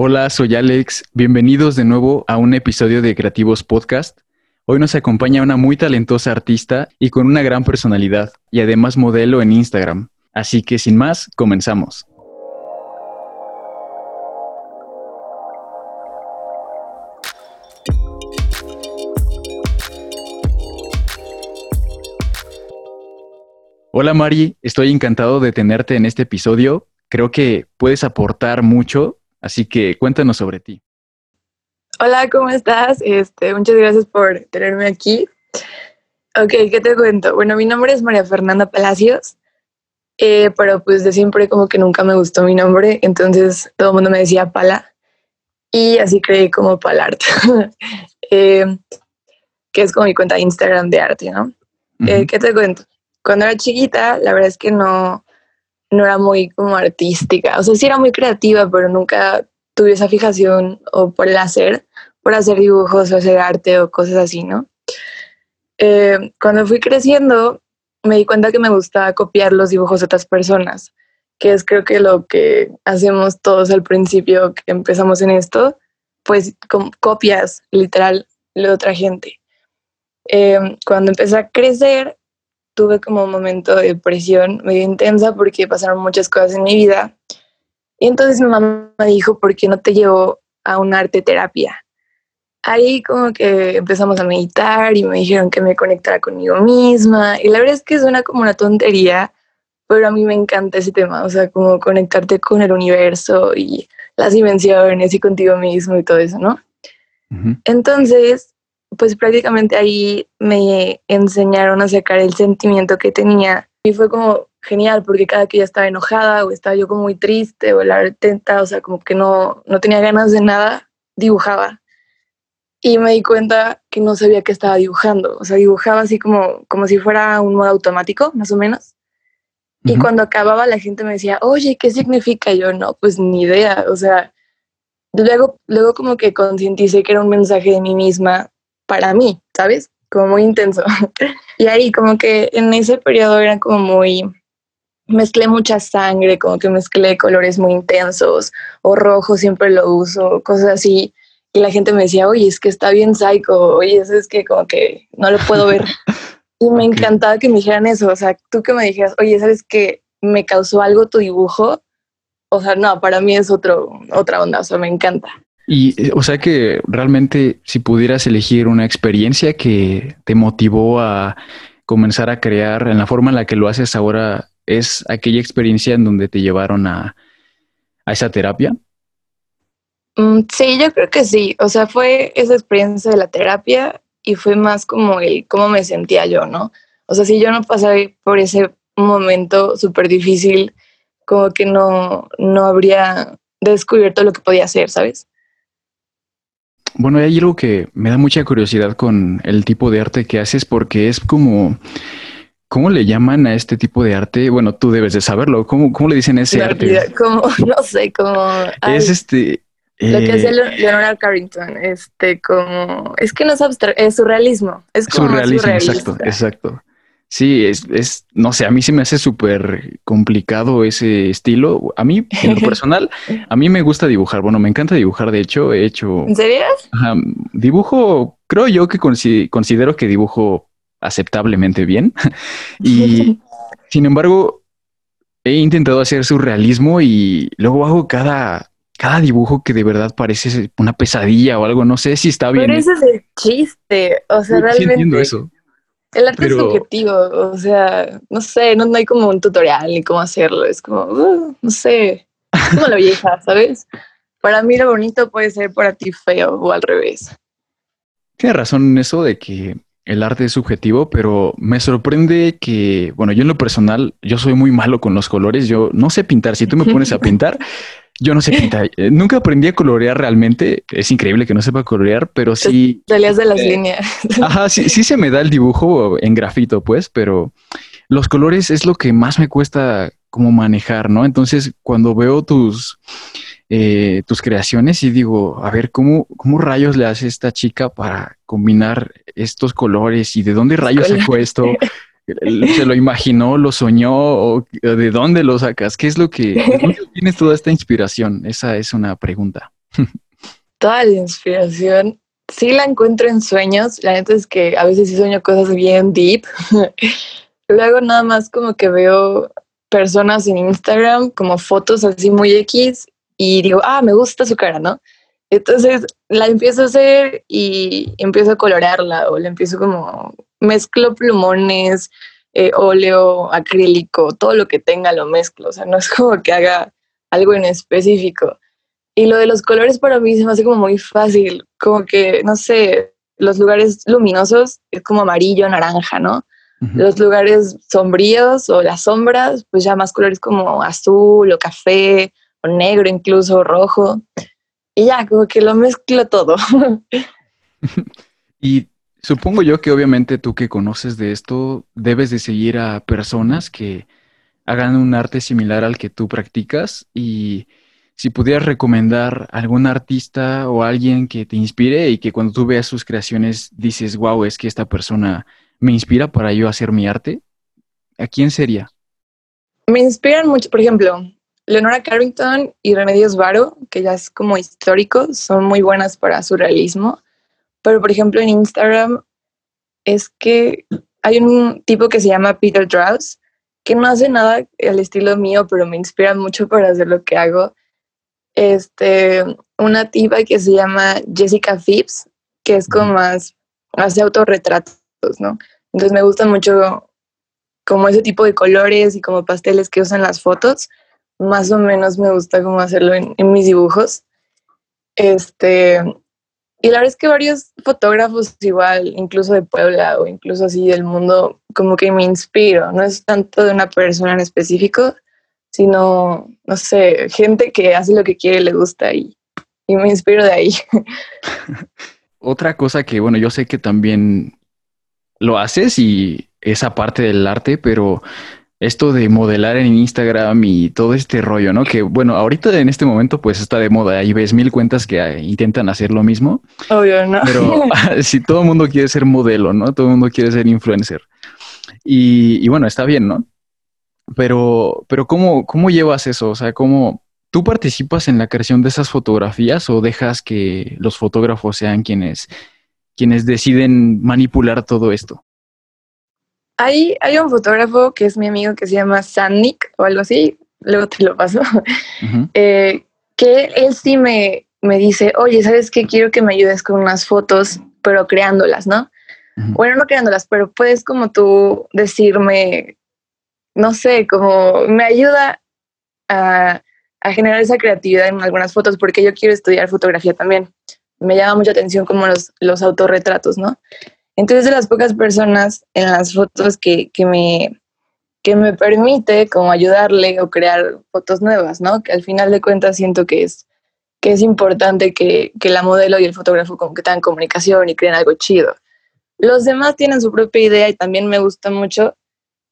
Hola, soy Alex. Bienvenidos de nuevo a un episodio de Creativos Podcast. Hoy nos acompaña una muy talentosa artista y con una gran personalidad, y además modelo en Instagram. Así que sin más, comenzamos. Hola Mari, estoy encantado de tenerte en este episodio. Creo que puedes aportar mucho, así que cuéntanos sobre ti. Hola, ¿cómo estás? Este, muchas gracias por tenerme aquí. Ok, ¿qué te cuento? Bueno, mi nombre es María Fernanda Palacios, eh, pero pues de siempre como que nunca me gustó mi nombre, entonces todo el mundo me decía Pala y así creí como Palart, eh, que es como mi cuenta de Instagram de arte, ¿no? Eh, ¿Qué te cuento? Cuando era chiquita, la verdad es que no, no era muy como artística. O sea, sí era muy creativa, pero nunca tuve esa fijación o por el hacer, por hacer dibujos o hacer arte o cosas así, ¿no? Eh, cuando fui creciendo, me di cuenta que me gustaba copiar los dibujos de otras personas, que es creo que lo que hacemos todos al principio que empezamos en esto, pues copias literal de otra gente. Eh, cuando empecé a crecer, tuve como un momento de depresión medio intensa porque pasaron muchas cosas en mi vida. Y entonces mi mamá me dijo, ¿por qué no te llevo a un arte terapia? Ahí como que empezamos a meditar y me dijeron que me conectara conmigo misma. Y la verdad es que suena como una tontería, pero a mí me encanta ese tema, o sea, como conectarte con el universo y las dimensiones y contigo mismo y todo eso, ¿no? Entonces, pues prácticamente ahí me enseñaron a sacar el sentimiento que tenía y fue como genial porque cada que ya estaba enojada o estaba yo como muy triste o la tenta, o sea, como que no, no tenía ganas de nada, dibujaba. Y me di cuenta que no sabía que estaba dibujando, o sea, dibujaba así como, como si fuera un modo automático, más o menos. Y cuando acababa la gente me decía, oye, ¿qué significa? yo, no, pues ni idea, o sea, luego, luego como que concienticé que era un mensaje de mí misma para mí, ¿sabes? Como muy intenso. y ahí como que en ese periodo era como muy, mezclé mucha sangre, como que mezclé colores muy intensos, o rojo siempre lo uso, cosas así. Y la gente me decía, oye, es que está bien psycho, oye, eso es que como que no lo puedo ver. y me encantaba que me dijeran eso, o sea, tú que me dijeras, oye, ¿sabes que me causó algo tu dibujo? O sea, no, para mí es otro, otra onda, o sea, me encanta. Y, eh, o sea que realmente si pudieras elegir una experiencia que te motivó a comenzar a crear en la forma en la que lo haces ahora, ¿es aquella experiencia en donde te llevaron a, a esa terapia? Mm, sí, yo creo que sí. O sea, fue esa experiencia de la terapia y fue más como el cómo me sentía yo, ¿no? O sea, si yo no pasé por ese momento súper difícil, como que no, no habría descubierto lo que podía hacer, ¿sabes? Bueno, hay algo que me da mucha curiosidad con el tipo de arte que haces porque es como, ¿cómo le llaman a este tipo de arte? Bueno, tú debes de saberlo. ¿Cómo, cómo le dicen ese arte? Como, no sé, como... Es este... Lo que hace eh, Leonard Carrington, este, como, es que no es abstracto, es surrealismo. Es como surrealismo, exacto, exacto. Sí, es, es, no sé, a mí se me hace súper complicado ese estilo. A mí, en lo personal, a mí me gusta dibujar. Bueno, me encanta dibujar, de hecho, he hecho... ¿En serio? dibujo, creo yo que considero que dibujo aceptablemente bien. y, sin embargo, he intentado hacer surrealismo y luego hago cada, cada dibujo que de verdad parece una pesadilla o algo. No sé si está bien. Pero ese es el chiste. O sea, realmente... entiendo eso. El arte es subjetivo, o sea, no sé, no, hay como un tutorial ni cómo hacerlo, es como, uh, no sé, como la vieja, ¿sabes? Para mí lo bonito puede ser para ti feo o al revés. Tienes razón en eso de que el arte es subjetivo, pero me sorprende que, bueno, yo en lo personal, yo soy muy malo con los colores, yo no sé pintar, si tú me pones a pintar, yo no sé pintar. Eh, nunca aprendí a colorear realmente. Es increíble que no sepa colorear, pero sí. Salías de las líneas. Ajá, sí, sí se me da el dibujo en grafito, pues, pero los colores es lo que más me cuesta como manejar, ¿no? Entonces, cuando veo tus, eh, tus creaciones y digo, a ver, ¿cómo, ¿cómo rayos le hace esta chica para combinar estos colores y de dónde rayos sacó esto? ¿Se lo imaginó, lo soñó o de dónde lo sacas? ¿Qué es lo que tienes toda esta inspiración? Esa es una pregunta. Toda la inspiración sí la encuentro en sueños. La neta es que a veces sí sueño cosas bien deep. Luego nada más como que veo personas en Instagram como fotos así muy X y digo, ah, me gusta su cara, ¿no? Entonces la empiezo a hacer y empiezo a colorarla o le empiezo como mezclo plumones, eh, óleo, acrílico, todo lo que tenga lo mezclo. O sea, no es como que haga algo en específico. Y lo de los colores para mí se me hace como muy fácil, como que, no sé, los lugares luminosos es como amarillo, naranja, ¿no? Los lugares sombríos o las sombras, pues ya más colores como azul o café o negro, incluso rojo. Y ya, como que lo mezclo todo. y supongo yo que obviamente tú que conoces de esto, debes de seguir a personas que hagan un arte similar al que tú practicas y si pudieras recomendar algún artista o alguien que te inspire y que cuando tú veas sus creaciones dices, wow, es que esta persona me inspira para yo hacer mi arte, ¿a quién sería? Me inspiran mucho, por ejemplo, Leonora Carrington y Remedios Varo, que ya es como histórico, son muy buenas para su realismo. Pero, por ejemplo, en Instagram es que hay un tipo que se llama Peter Draus, que no hace nada al estilo mío, pero me inspira mucho para hacer lo que hago este, una tipa que se llama Jessica Phipps, que es como más, hace autorretratos, ¿no? Entonces me gustan mucho como ese tipo de colores y como pasteles que usan las fotos. Más o menos me gusta como hacerlo en, en mis dibujos. Este, y la verdad es que varios fotógrafos igual, incluso de Puebla o incluso así del mundo, como que me inspiro. No es tanto de una persona en específico, sino, no sé, gente que hace lo que quiere, le gusta y, y me inspiro de ahí. Otra cosa que, bueno, yo sé que también lo haces y esa parte del arte, pero esto de modelar en Instagram y todo este rollo, ¿no? Que bueno, ahorita en este momento pues está de moda y ves mil cuentas que ah, intentan hacer lo mismo. Obvio, ¿no? Pero si todo el mundo quiere ser modelo, ¿no? Todo el mundo quiere ser influencer. Y, y bueno, está bien, ¿no? Pero, pero ¿cómo, ¿cómo llevas eso? O sea, ¿cómo tú participas en la creación de esas fotografías o dejas que los fotógrafos sean quienes, quienes deciden manipular todo esto? Hay, hay un fotógrafo que es mi amigo que se llama Sannik o algo así, luego te lo paso, eh, que él sí me, me dice, oye, ¿sabes qué? Quiero que me ayudes con unas fotos, pero creándolas, ¿no? Bueno, no creándolas, pero puedes como tú decirme no sé, como me ayuda a, generar esa creatividad en algunas fotos, porque yo quiero estudiar fotografía también. Me llama mucha atención como los, los autorretratos, ¿no? Entonces, de las pocas personas en las fotos que, me, que me permite como ayudarle o crear fotos nuevas, ¿no? Que al final de cuentas siento que es, que es importante que, que la modelo y el fotógrafo como que tengan comunicación y creen algo chido. Los demás tienen su propia idea y también me gusta mucho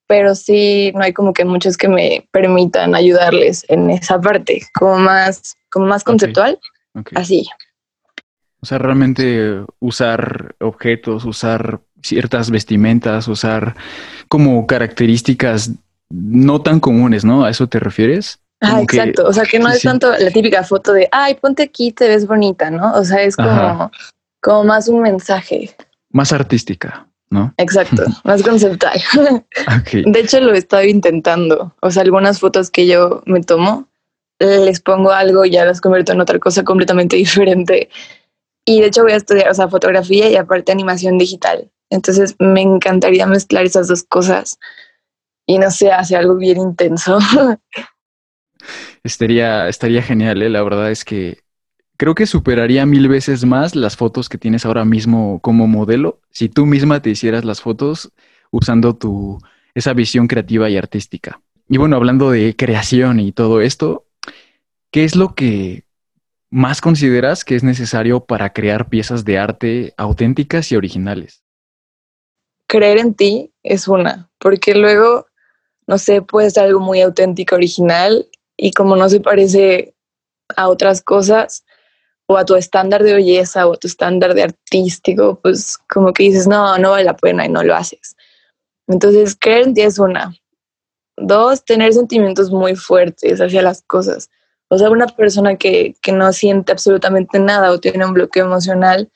pero sí no hay como que muchos que me permitan ayudarles en esa parte, como más, como más conceptual, así. O sea, realmente usar objetos, usar ciertas vestimentas, usar como características no tan comunes, ¿no? ¿A eso te refieres? Ah, exacto. o sea, que no es tanto la típica foto de, ay, ponte aquí, te ves bonita, ¿no? O sea, es como, como más un mensaje. Más artística. ¿no? Exacto, más conceptual. De hecho, lo he estado intentando. O sea, algunas fotos que yo me tomo, les pongo algo y ya las convierto en otra cosa completamente diferente. Y de hecho voy a estudiar, o sea, fotografía y aparte animación digital. Entonces me encantaría mezclar esas dos cosas y no sé, hacer algo bien intenso. Estaría, estaría genial, ¿eh? la verdad es que creo que superaría mil veces más las fotos que tienes ahora mismo como modelo si tú misma te hicieras las fotos usando tu esa visión creativa y artística. Y bueno, hablando de creación y todo esto, ¿qué es lo que más consideras que es necesario para crear piezas de arte auténticas y originales? Creer en ti es una, porque luego, no sé, puede ser algo muy auténtico, original, y como no se parece a otras cosas, o a tu estándar de belleza o a tu estándar de artístico, pues como que dices, no, no vale la pena y no lo haces. Entonces, creer en ti es una. Dos, tener sentimientos muy fuertes hacia las cosas. O sea, una persona que, que no siente absolutamente nada o tiene un bloqueo emocional,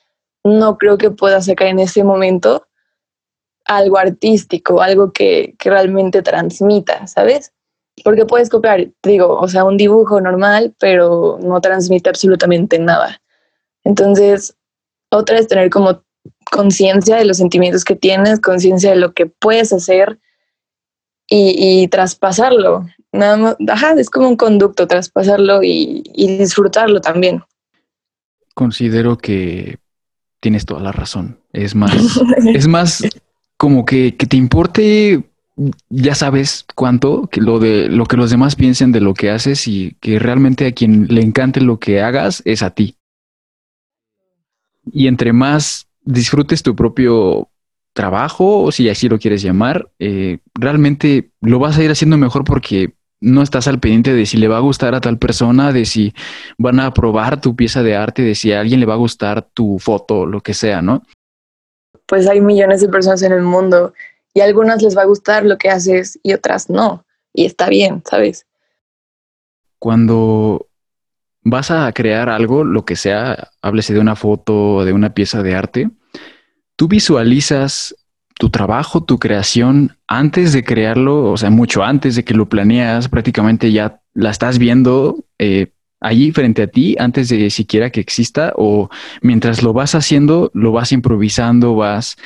no creo que pueda sacar en ese momento algo artístico, algo que, que realmente transmita, ¿sabes? Porque puedes copiar, digo, o sea, un dibujo normal, pero no transmite absolutamente nada. Entonces, otra es tener como conciencia de los sentimientos que tienes, conciencia de lo que puedes hacer y, traspasarlo. Nada más, ajá, es como un conducto, traspasarlo y, y disfrutarlo también. Considero que tienes toda la razón. Es más, es más como que, que, te importe, ya sabes cuánto, que lo de lo que los demás piensen de lo que haces y que realmente a quien le encante lo que hagas es a ti. Y entre más disfrutes tu propio trabajo, o si así lo quieres llamar, eh, realmente lo vas a ir haciendo mejor porque no estás al pendiente de si le va a gustar a tal persona, de si van a aprobar tu pieza de arte, de si a alguien le va a gustar tu foto, lo que sea, ¿no? Pues hay millones de personas en el mundo y a algunas les va a gustar lo que haces y otras no. Y está bien, ¿sabes? Cuando vas a crear algo, lo que sea, háblese de una foto o de una pieza de arte, tú visualizas tu trabajo, tu creación antes de crearlo, o sea, mucho antes de que lo planeas, prácticamente ya la estás viendo eh, allí frente a ti antes de siquiera que exista o mientras lo vas haciendo, lo vas improvisando, vas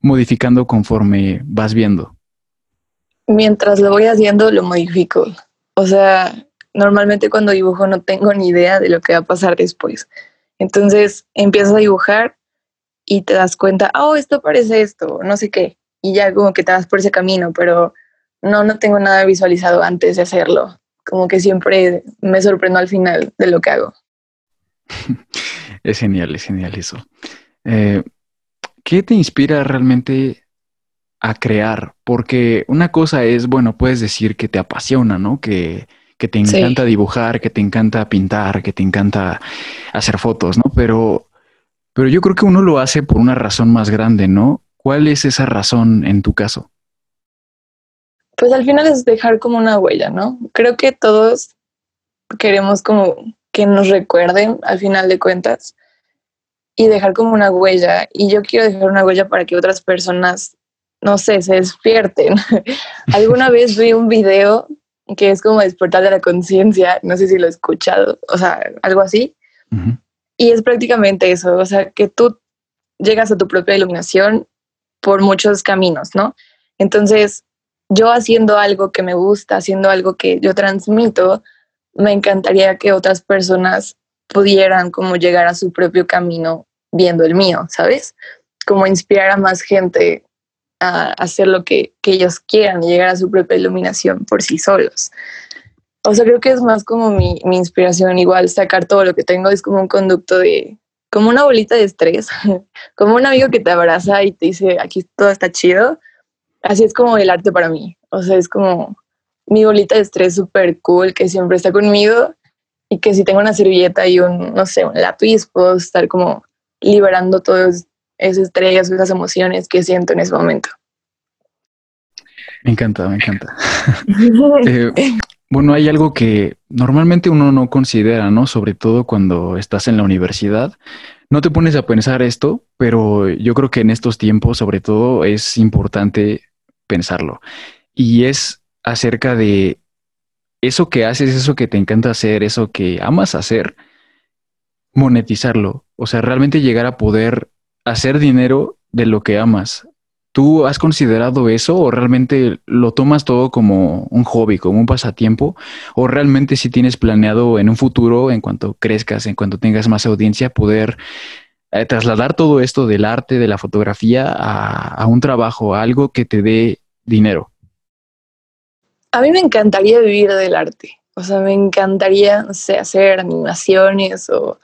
modificando conforme vas viendo. Mientras lo voy haciendo, lo modifico. O sea, normalmente cuando dibujo no tengo ni idea de lo que va a pasar después. Entonces empiezas a dibujar y te das cuenta, oh, esto parece esto, no sé qué, y ya como que te vas por ese camino, pero no, no tengo nada visualizado antes de hacerlo. Como que siempre me sorprendo al final de lo que hago. Es genial, es genial eso. Eh, ¿Qué te inspira realmente a crear? Porque una cosa es, bueno, puedes decir que te apasiona, ¿no? Que, que te encanta dibujar, que te encanta pintar, que te encanta hacer fotos, ¿no? Pero pero yo creo que uno lo hace por una razón más grande, ¿no? ¿Cuál es esa razón en tu caso? Pues al final es dejar como una huella, ¿no? Creo que todos queremos como que nos recuerden al final de cuentas y dejar como una huella. Y yo quiero dejar una huella para que otras personas, no sé, se despierten. Alguna vez vi un video que es como despertar de la conciencia, no sé si lo he escuchado, o sea, algo así. Y es prácticamente eso, o sea, que tú llegas a tu propia iluminación por muchos caminos, ¿no? Entonces, yo haciendo algo que me gusta, haciendo algo que yo transmito, me encantaría que otras personas pudieran como llegar a su propio camino viendo el mío, ¿sabes? Como inspirar a más gente a hacer lo que, que ellos quieran y llegar a su propia iluminación por sí solos. O sea, creo que es más como mi, mi inspiración, igual sacar todo lo que tengo es como un conducto de, como una bolita de estrés, como un amigo que te abraza y te dice, aquí todo está chido. Así es como el arte para mí. O sea, es como mi bolita de estrés súper cool que siempre está conmigo y que si tengo una servilleta y un, no sé, un lápiz, puedo estar como liberando todas esas estrellas, esas emociones que siento en ese momento. Me encanta, me encanta. eh, bueno, hay algo que normalmente uno no considera, ¿no? Sobre todo cuando estás en la universidad. No te pones a pensar esto, pero yo creo que en estos tiempos, sobre todo, es importante pensarlo. Y es acerca de eso que haces, eso que te encanta hacer, eso que amas hacer, monetizarlo. O sea, realmente llegar a poder hacer dinero de lo que amas. ¿Tú has considerado eso o realmente lo tomas todo como un hobby, como un pasatiempo? ¿O realmente si tienes planeado en un futuro, en cuanto crezcas, en cuanto tengas más audiencia, poder eh, trasladar todo esto del arte, de la fotografía, a, un trabajo, a algo que te dé dinero? A mí me encantaría vivir del arte. O sea, me encantaría, no sé, hacer animaciones o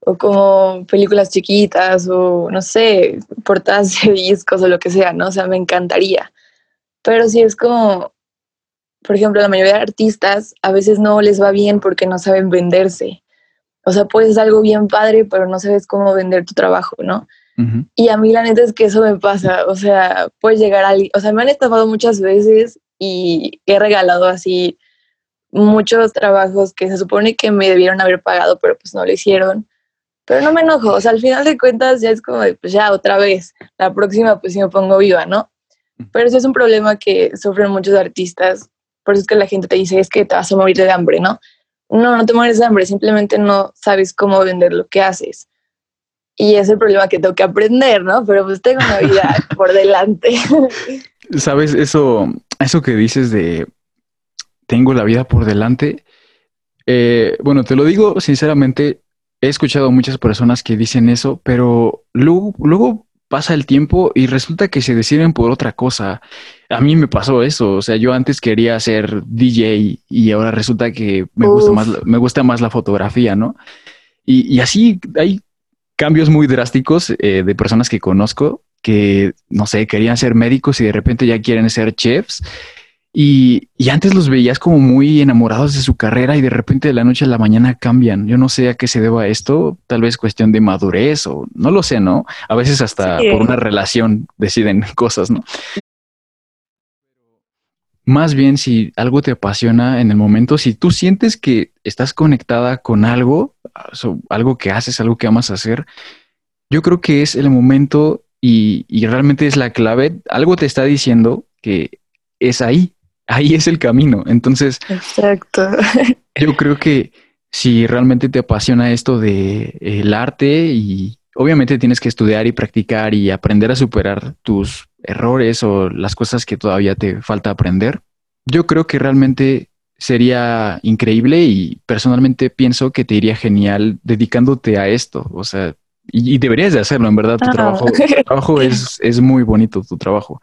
o como películas chiquitas o no sé, portadas de discos o lo que sea, ¿no? O sea, me encantaría. Pero si es como, por ejemplo, la mayoría de artistas a veces no les va bien porque no saben venderse. O sea, puedes algo bien padre, pero no sabes cómo vender tu trabajo, ¿no? Y a mí la neta es que eso me pasa. O sea, puedes llegar a... O sea, me han estafado muchas veces y he regalado así muchos trabajos que se supone que me debieron haber pagado, pero pues no lo hicieron. Pero no me enojo, o sea, al final de cuentas ya es como de, pues ya otra vez, la próxima pues sí me pongo viva, ¿no? Pero ese es un problema que sufren muchos artistas, por eso es que la gente te dice, es que te vas a morir de hambre, ¿no? No, no te mueres de hambre, simplemente no sabes cómo vender lo que haces. Y es el problema que tengo que aprender, ¿no? Pero pues tengo una vida por delante. Sabes, eso, eso que dices de tengo la vida por delante. Eh, bueno, te lo digo sinceramente, he escuchado a muchas personas que dicen eso, pero luego, luego pasa el tiempo y resulta que se deciden por otra cosa. A mí me pasó eso, o sea, yo antes quería ser DJ y ahora resulta que me gusta más, me gusta más la fotografía, ¿no? Y, y así hay cambios muy drásticos eh, de personas que conozco que, no sé, querían ser médicos y de repente ya quieren ser chefs y, antes los veías como muy enamorados de su carrera y de repente de la noche a la mañana cambian. Yo no sé a qué se deba esto, tal vez cuestión de madurez o no lo sé, ¿no? A veces hasta por una relación deciden cosas, ¿no? Más bien si algo te apasiona en el momento, si tú sientes que estás conectada con algo, algo que haces, algo que amas hacer, yo creo que es el momento y, y realmente es la clave. Algo te está diciendo que es ahí, ahí es el camino. Entonces, Exacto. yo creo que si realmente te apasiona esto de el arte y obviamente tienes que estudiar y practicar y aprender a superar tus errores o las cosas que todavía te falta aprender, yo creo que realmente sería increíble y personalmente pienso que te iría genial dedicándote a esto. O sea, y, deberías de hacerlo, en verdad, tu ah. trabajo, tu trabajo es, es muy bonito, tu trabajo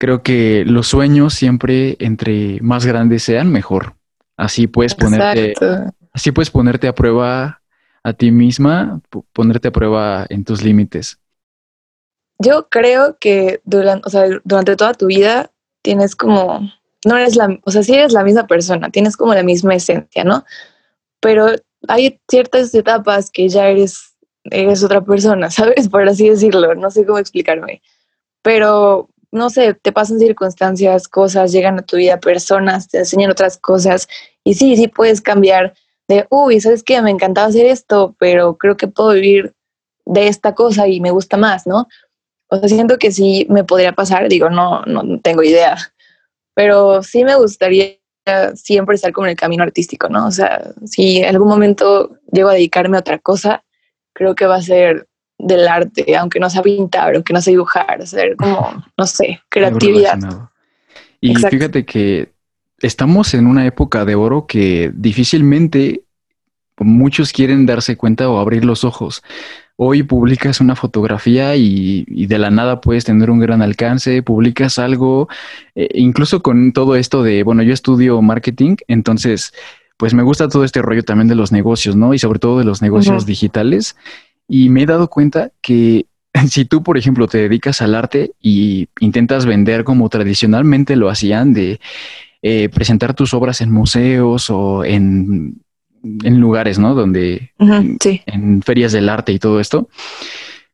creo que los sueños siempre entre más grandes sean, mejor. Así puedes ponerte, así puedes ponerte a prueba a ti misma, ponerte a prueba en tus límites. Yo creo que durante, o sea, durante toda tu vida tienes como, no eres la, o sea, sí eres la misma persona, tienes como la misma esencia, ¿no? Pero hay ciertas etapas que ya eres, eres otra persona, ¿sabes? Por así decirlo, no sé cómo explicarme. Pero no sé, te pasan circunstancias, cosas, llegan a tu vida personas, te enseñan otras cosas y sí, sí puedes cambiar de, uy, ¿sabes qué? Me encantaba hacer esto, pero creo que puedo vivir de esta cosa y me gusta más, ¿no? O sea, siento que sí me podría pasar, digo, no, no tengo idea, pero sí me gustaría siempre estar como en el camino artístico, ¿no? O sea, si en algún momento llego a dedicarme a otra cosa, creo que va a ser del arte, aunque no sea pintar, aunque no sea dibujar, hacer como, no sé, creatividad. Y fíjate que estamos en una época de oro que difícilmente muchos quieren darse cuenta o abrir los ojos. Hoy publicas una fotografía y, de la nada puedes tener un gran alcance, publicas algo, eh, incluso con todo esto de, bueno, yo estudio marketing, entonces, pues me gusta todo este rollo también de los negocios, ¿no? Y sobre todo de los negocios digitales. Y me he dado cuenta que si tú, por ejemplo, te dedicas al arte y intentas vender como tradicionalmente lo hacían, de eh, presentar tus obras en museos o en, en lugares, ¿no? Donde, en ferias del arte y todo esto,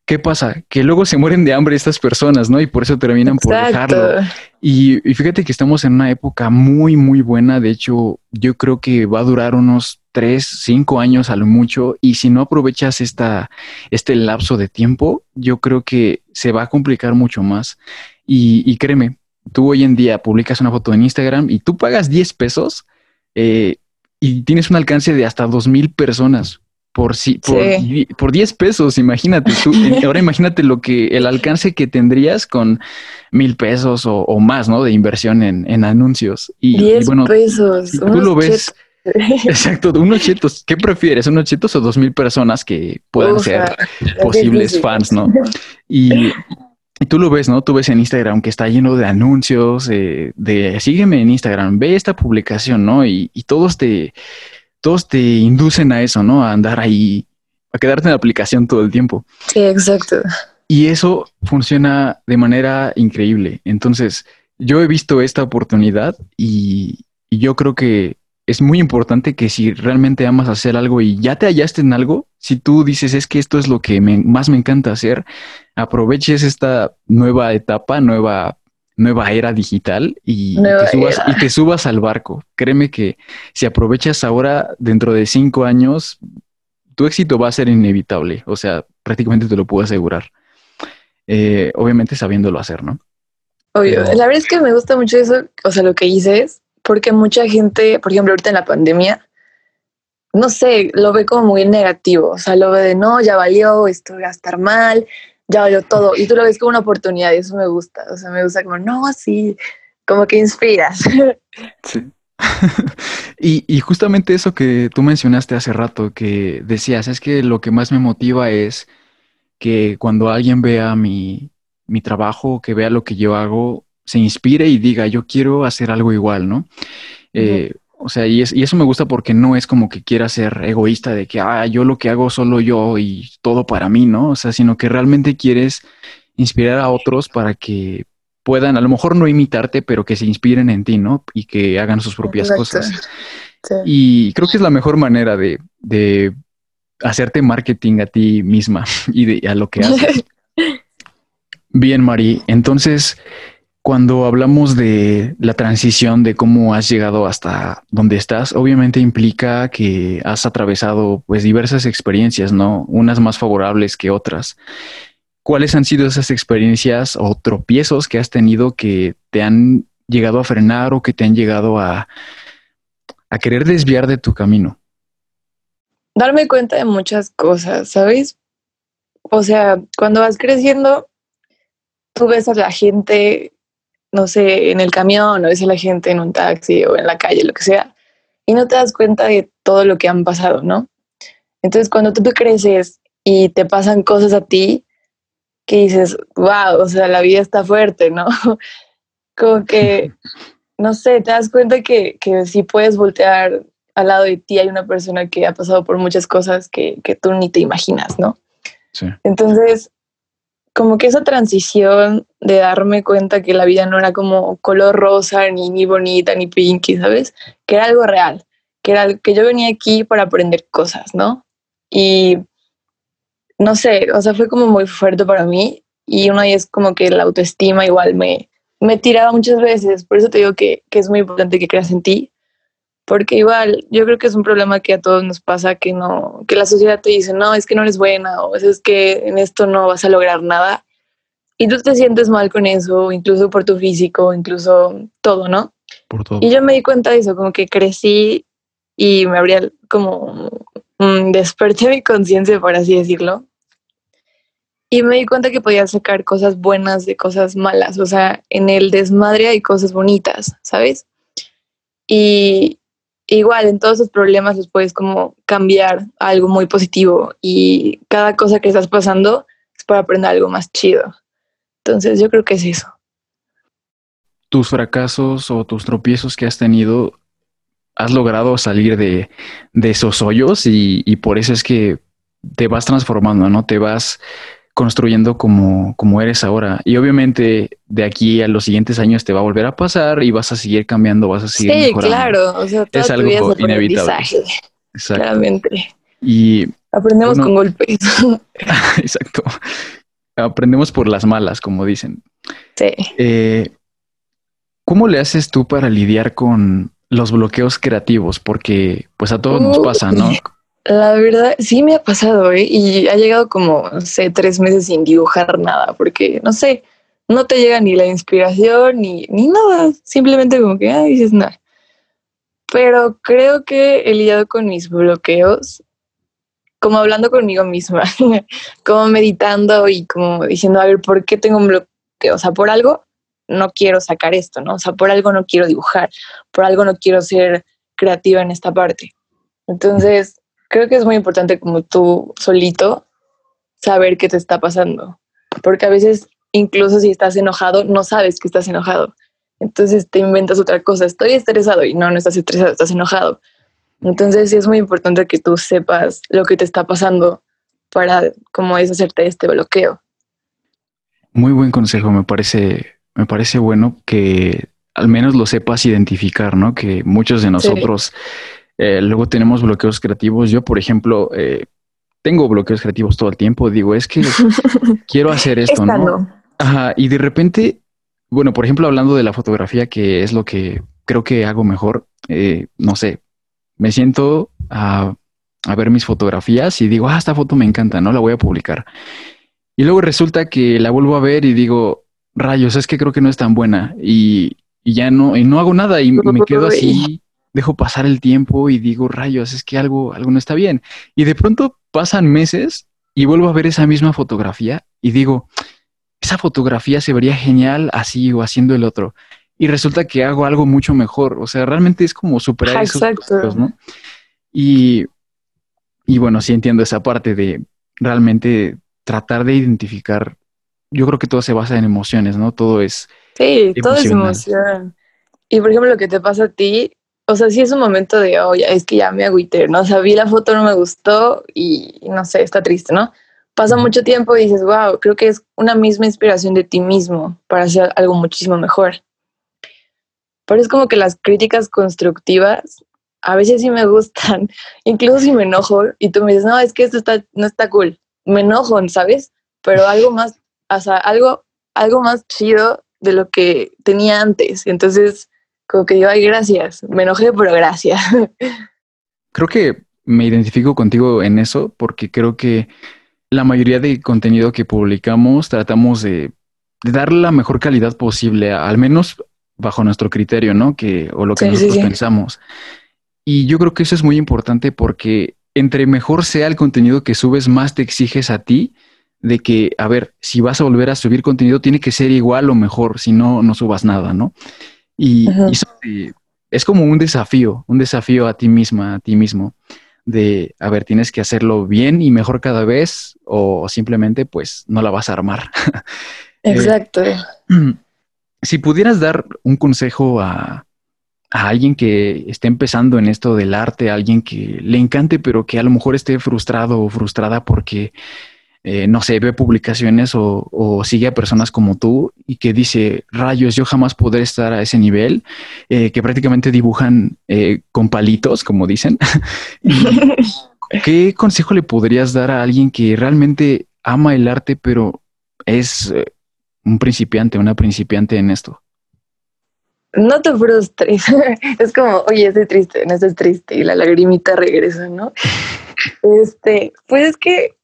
¿qué pasa? Que luego se mueren de hambre estas personas, ¿no? Y por eso terminan por dejarlo. Y, fíjate que estamos en una época muy, muy buena. De hecho, yo creo que va a durar unos tres, cinco años a lo mucho. Y si no aprovechas esta, este lapso de tiempo, yo creo que se va a complicar mucho más. Y, créeme, tú hoy en día publicas una foto en Instagram y tú pagas 10 pesos eh, y tienes un alcance de hasta dos mil personas por, si, por, 10 pesos, imagínate tú. Ahora imagínate lo que el alcance que tendrías con mil pesos o, más, ¿no? De inversión en, anuncios. Y, 10 bueno, pesos. tú lo ves. Exacto, unos chetos. ¿Qué prefieres? ¿Unos chetos o dos mil personas que puedan ser posibles fans, no? Y, tú lo ves, ¿no? Tú ves en Instagram que está lleno de anuncios, eh, de sígueme en Instagram, ve esta publicación, ¿no? Y, y todos te todos te inducen a eso, ¿no? A andar ahí, a quedarte en la aplicación todo el tiempo. Sí, exacto. Y eso funciona de manera increíble. Entonces, yo he visto esta oportunidad y, yo creo que es muy importante que si realmente amas hacer algo y ya te hallaste en algo, si tú dices es que esto es lo que más me encanta hacer, aproveches esta nueva etapa, nueva nueva era digital y, te subas, y te subas al barco. Créeme que si aprovechas ahora, dentro de cinco años, tu éxito va a ser inevitable. O sea, prácticamente te lo puedo asegurar. Eh, obviamente sabiéndolo hacer, ¿no? Obvio. La verdad es que me gusta mucho eso, o sea, lo que dices, porque mucha gente, por ejemplo, ahorita en la pandemia, no sé, lo ve como muy negativo. O sea, lo ve de no, ya valió, esto va a estar mal, ya valió todo. Y tú lo ves como una oportunidad y eso me gusta. O sea, me gusta como, no, sí, como que inspiras. Sí. y, y, justamente eso que tú mencionaste hace rato, que decías, es que lo que más me motiva es que cuando alguien vea mi, mi trabajo, que vea lo que yo hago, se inspire y diga, yo quiero hacer algo igual, ¿no? Eh, o sea, y, y, eso me gusta porque no es como que quiera ser egoísta de que, ah, yo lo que hago solo yo y todo para mí, ¿no? O sea, sino que realmente quieres inspirar a otros para que puedan, a lo mejor no imitarte, pero que se inspiren en ti, ¿no? Y que hagan sus propias cosas. Y creo que es la mejor manera de, de hacerte marketing a ti misma y de, a lo que haces. Bien, Mari. Entonces, cuando hablamos de la transición, de cómo has llegado hasta donde estás, obviamente implica que has atravesado pues diversas experiencias, ¿no? Unas más favorables que otras. ¿Cuáles han sido esas experiencias o tropiezos que has tenido que te han llegado a frenar o que te han llegado a, a querer desviar de tu camino? Darme cuenta de muchas cosas, ¿sabes? O sea, cuando vas creciendo, tú ves a la gente, no sé, en el camión, o ves a la gente en un taxi o en la calle, lo que sea, y no te das cuenta de todo lo que han pasado, ¿no? Entonces, cuando tú, tú creces y te pasan cosas a ti, que dices, wow, o sea, la vida está fuerte, ¿no? Como que, no sé, te das cuenta que, que si puedes voltear al lado de ti hay una persona que ha pasado por muchas cosas que, que tú ni te imaginas, ¿no? Sí. Entonces, como que esa transición de darme cuenta que la vida no era como color rosa, ni, ni bonita, ni pinky, ¿sabes? Que era algo real, que era que yo venía aquí para aprender cosas, ¿no? Y no sé, o sea, fue como muy fuerte para mí y una vez como que la autoestima igual me, me tiraba muchas veces, por eso te digo que, que es muy importante que creas en ti, porque igual yo creo que es un problema que a todos nos pasa, que no, que la sociedad te dice, no, es que no eres buena, o es que en esto no vas a lograr nada, y tú te sientes mal con eso, incluso por tu físico, incluso todo, ¿no? Por todo. Y yo me di cuenta de eso, como que crecí y me abría como mm, desperté mi conciencia, por así decirlo, y me di cuenta que podía sacar cosas buenas de cosas malas. O sea, en el desmadre hay cosas bonitas, ¿sabes? Y igual en todos esos problemas los puedes como cambiar a algo muy positivo. Y cada cosa que estás pasando es para aprender algo más chido. Entonces yo creo que es eso. Tus fracasos o tus tropiezos que has tenido, has logrado salir de, esos hoyos y, y por eso es que te vas transformando, ¿no? Te vas construyendo como, como eres ahora. Y obviamente de aquí a los siguientes años te va a volver a pasar y vas a seguir cambiando, vas a seguir sí, claro. O sea, es algo inevitable. Claramente. Y aprendemos con golpes. exacto. Aprendemos por las malas, como dicen. Sí. Eh, ¿Cómo le haces tú para lidiar con los bloqueos creativos? Porque pues a todos nos pasa, ¿no? La verdad, sí me ha pasado, ¿eh? Y ha llegado como, no sé, tres meses sin dibujar nada, porque, no sé, no te llega ni la inspiración ni, ni nada, simplemente como que, dices nada. Pero creo que he lidiado con mis bloqueos, como hablando conmigo misma, como meditando y como diciendo, a ver, ¿por qué tengo un bloqueo? O sea, por algo no quiero sacar esto, ¿no? O sea, por algo no quiero dibujar, por algo no quiero ser creativa en esta parte. Entonces, creo que es muy importante como tú solito saber qué te está pasando, porque a veces incluso si estás enojado, no sabes que estás enojado. Entonces te inventas otra cosa, estoy estresado y no, no estás estresado, estás enojado. Entonces sí es muy importante que tú sepas lo que te está pasando para como deshacerte de este bloqueo. Muy buen consejo, me parece, me parece bueno que al menos lo sepas identificar, ¿no? Que muchos de nosotros eh, luego tenemos bloqueos creativos. Yo, por ejemplo, eh, tengo bloqueos creativos todo el tiempo. Digo, es que quiero hacer esto, ¿no? Ajá, y de repente bueno, por ejemplo, hablando de la fotografía, que es lo que creo que hago mejor, eh, no sé, me siento a, a, ver mis fotografías y digo, ah, esta foto me encanta, ¿no? La voy a publicar. Y luego resulta que la vuelvo a ver y digo, rayos, es que creo que no es tan buena y, y ya no, y no hago nada y me quedo así, dejo pasar el tiempo y digo, rayos, es que algo, algo no está bien. Y de pronto pasan meses y vuelvo a ver esa misma fotografía y digo, esa fotografía se vería genial así o haciendo el otro. Y resulta que hago algo mucho mejor. O sea, realmente es como superar esos cosas, ¿no? Y, y bueno, sí entiendo esa parte de realmente tratar de identificar. Yo creo que todo se basa en emociones, ¿no? Todo es. Sí, todo es emoción. Y por ejemplo, lo que te pasa a ti, o sea, sí es un momento de, oh, ya, es que ya me agüité, ¿no? O sea, vi la foto, no me gustó y no sé, está triste, ¿no? pasa mucho tiempo y dices, wow, creo que es una misma inspiración de ti mismo para hacer algo muchísimo mejor. Pero es como que las críticas constructivas a veces sí me gustan, incluso si me enojo y tú me dices, no, es que esto está, no está cool, me enojo, ¿sabes? Pero algo más, o sea, algo, algo más chido de lo que tenía antes. Entonces, como que digo, ay, gracias, me enojé, pero gracias. Creo que me identifico contigo en eso porque creo que la mayoría de contenido que publicamos tratamos de, darle la mejor calidad posible, al menos bajo nuestro criterio, ¿no? Que, o lo que nosotros pensamos. Y yo creo que eso es muy importante porque entre mejor sea el contenido que subes, más te exiges a ti de que, a ver, si vas a volver a subir contenido, tiene que ser igual o mejor, si no, no subas nada, ¿no? Y, eso es como un desafío, un desafío a ti misma, a ti mismo de, a ver, tienes que hacerlo bien y mejor cada vez o simplemente pues no la vas a armar. Eh, Exacto. si pudieras dar un consejo a, a, alguien que esté empezando en esto del arte, a alguien que le encante, pero que a lo mejor esté frustrado o frustrada porque eh, no sé, ve publicaciones o, sigue a personas como tú y que dice, rayos, yo jamás podré estar a ese nivel, eh, que prácticamente dibujan eh, con palitos, como dicen. ¿Qué consejo le podrías dar a alguien que realmente ama el arte, pero es un principiante, una principiante en esto? No te frustres. es como, oye, estoy triste, no estoy triste y la lagrimita regresa, ¿no? Este, pues es que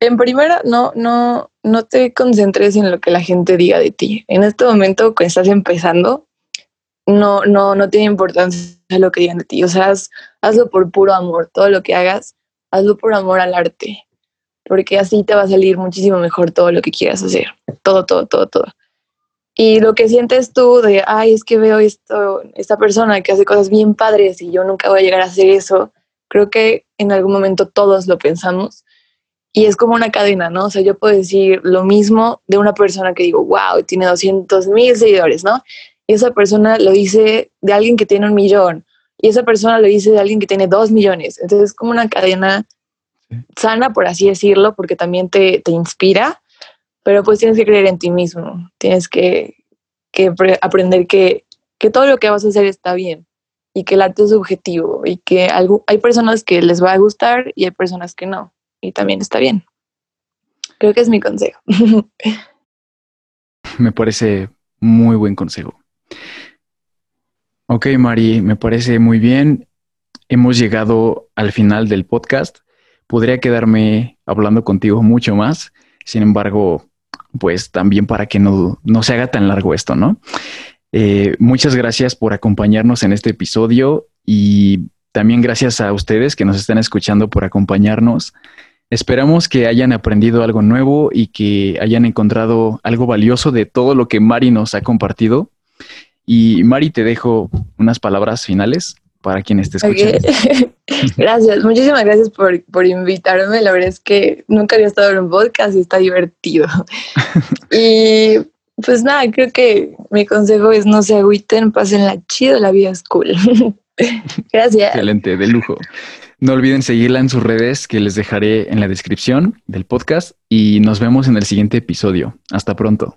en primera, no, no, no te concentres en lo que la gente diga de ti. En este momento, que estás empezando, no, no, no tiene importancia lo que digan de ti. O sea, hazlo por puro amor. Todo lo que hagas, hazlo por amor al arte. Porque así te va a salir muchísimo mejor todo lo que quieras hacer. Todo, todo, todo, todo. Y lo que sientes tú de, ay, es que veo esto, esta persona que hace cosas bien padres y yo nunca voy a llegar a hacer eso, creo que en algún momento todos lo pensamos y es como una cadena, ¿no? O sea, yo puedo decir lo mismo de una persona que digo, wow, tiene 200 mil seguidores, ¿no? Y esa persona lo dice de alguien que tiene un millón. Y esa persona lo dice de alguien que tiene dos millones. Entonces es como una cadena sana, por así decirlo, porque también te, te inspira, pero pues tienes que creer en ti mismo. Tienes que, que aprender que, que todo lo que vas a hacer está bien y que el arte es subjetivo y que algo, hay personas que les va a gustar y hay personas que no y también está bien. Creo que es mi consejo. Me parece muy buen consejo. Ok, Mari, me parece muy bien. Hemos llegado al final del podcast. Podría quedarme hablando contigo mucho más. Sin embargo, pues también para que no, no se haga tan largo esto, ¿no? Eh, muchas gracias por acompañarnos en este episodio y también gracias a ustedes que nos están escuchando por acompañarnos. Esperamos que hayan aprendido algo nuevo y que hayan encontrado algo valioso de todo lo que Mari nos ha compartido. Y Mari, te dejo unas palabras finales para quienes te escuchen. gracias, muchísimas gracias por, por, invitarme. La verdad es que nunca había estado en un podcast y está divertido. y pues nada, creo que mi consejo es no se agüiten, la chido, la vida es cool. gracias. Excelente, de lujo. No olviden seguirla en sus redes que les dejaré en la descripción del podcast y nos vemos en el siguiente episodio. Hasta pronto.